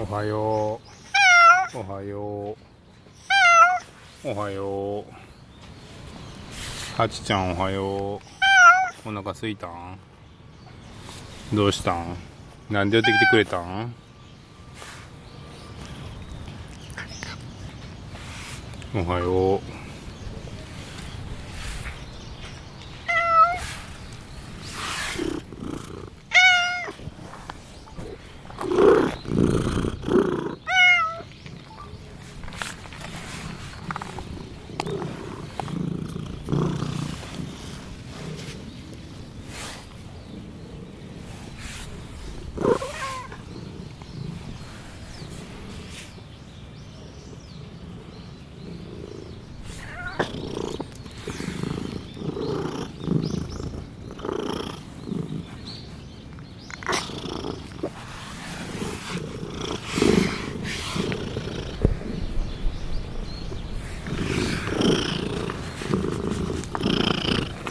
おはよう。おはよう。おはよう。はちちゃんおはよう。お腹すいたん？どうしたん？なんで寄ってきてくれたん？おはよう。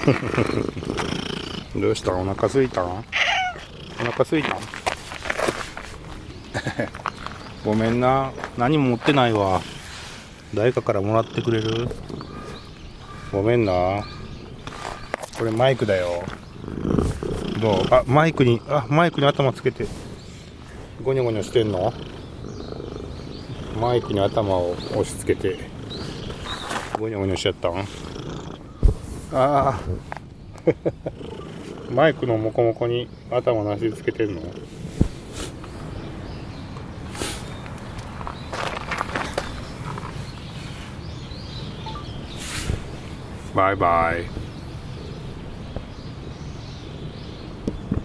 どうした？お腹すいた？お腹すいた？ごめんな。何も持ってないわ。誰かからもらってくれる？ごめんな。これマイクだよ。どう？あマイクにあマイクに頭つけて。ゴニョゴニョしてんの？マイクに頭を押し付けて。ゴニョゴニョしちゃったん？ああ マイクのモコモコに頭なしつけてんの？バイバイ。